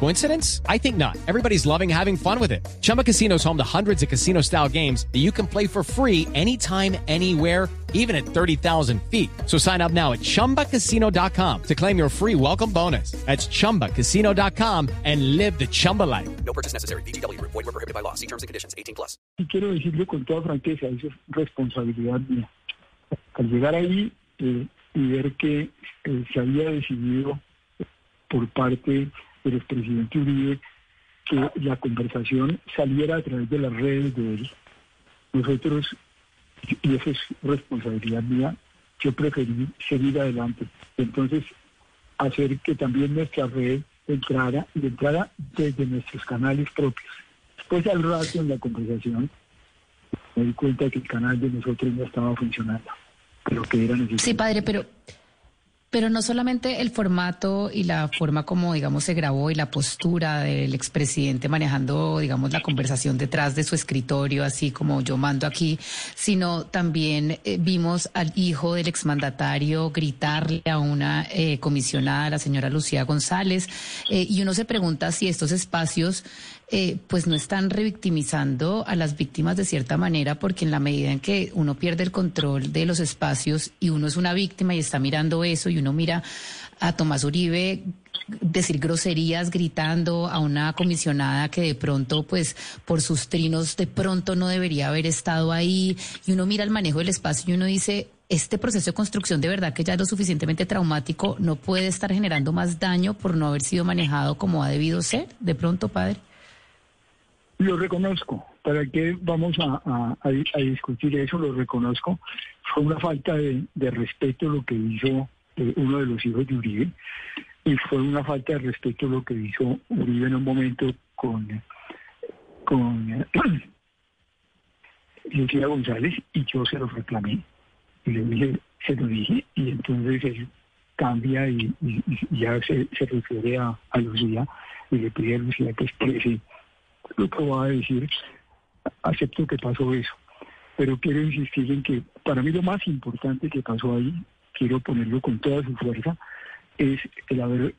Coincidence? I think not. Everybody's loving having fun with it. Chumba Casino is home to hundreds of casino style games that you can play for free anytime, anywhere, even at 30,000 feet. So sign up now at chumbacasino.com to claim your free welcome bonus. That's chumbacasino.com and live the Chumba life. No purchase necessary. BGW. Void were prohibited by law. See terms and conditions. 18 plus. Y quiero decirle con toda franqueza, eso es responsabilidad mía. Al llegar ahí eh, y ver que eh, se había decidido por parte del expresidente Uribe que la conversación saliera a través de las redes de él, nosotros, y eso es responsabilidad mía, yo preferí seguir adelante. Entonces, hacer que también nuestra red entrara y entrara desde nuestros canales propios. Después al rato en la conversación me di cuenta que el canal de nosotros no estaba funcionando, pero que era necesario. Sí, padre, pero pero no solamente el formato y la forma como, digamos, se grabó y la postura del expresidente manejando, digamos, la conversación detrás de su escritorio, así como yo mando aquí, sino también eh, vimos al hijo del exmandatario gritarle a una eh, comisionada, la señora Lucía González, eh, y uno se pregunta si estos espacios eh, pues no están revictimizando a las víctimas de cierta manera, porque en la medida en que uno pierde el control de los espacios y uno es una víctima y está mirando eso y uno mira a Tomás Uribe decir groserías gritando a una comisionada que de pronto pues por sus trinos de pronto no debería haber estado ahí y uno mira el manejo del espacio y uno dice este proceso de construcción de verdad que ya es lo suficientemente traumático no puede estar generando más daño por no haber sido manejado como ha debido ser de pronto padre Lo reconozco. ¿Para qué vamos a, a- a di- a discutir eso? Lo reconozco. Fue una falta de, respeto lo que hizo eh, uno de los hijos de Uribe y fue una falta de respeto lo que hizo Uribe en un momento con, con eh, Lucía González y yo se lo reclamé y le dije, se lo dije y entonces él cambia y, ya se, refiere a, a Lucía y le pide a Lucía que exprese lo que va a decir, acepto que pasó eso, pero quiero insistir en que para mí lo más importante que pasó ahí, quiero ponerlo con toda su fuerza, es el haber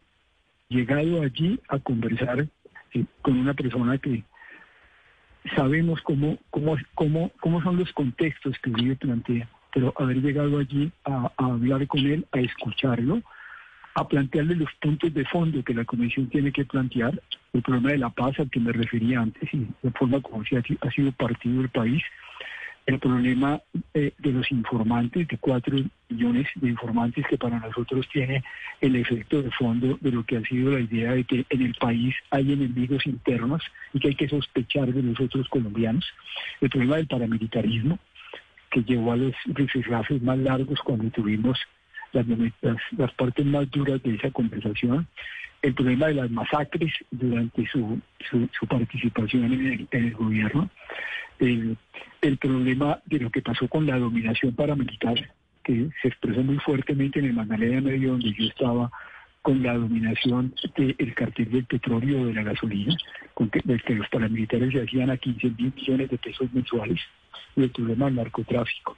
llegado allí a conversar eh, con una persona que sabemos cómo, cómo, cómo, cómo son los contextos que Uribe plantea, pero haber llegado allí a, a hablar con él, a escucharlo, a plantearle los puntos de fondo que la Comisión tiene que plantear, el problema de la paz al que me refería antes y de forma como ha sido partido el país, el problema eh, de los informantes, de cuatro millones de informantes que para nosotros tiene el efecto de fondo de lo que ha sido la idea de que en el país hay enemigos internos y que hay que sospechar de los otros colombianos, el problema del paramilitarismo, que llevó a los rifirrafes más largos cuando tuvimos las, partes más duras de esa conversación, el problema de las masacres durante su, su, participación en el, en el gobierno, el, problema de lo que pasó con la dominación paramilitar, que se expresó muy fuertemente en el Magdalena Medio, donde yo estaba, con la dominación del cartel del petróleo o de la gasolina, con que, del que los paramilitares se hacían a 15 mil millones de pesos mensuales, y el problema del narcotráfico.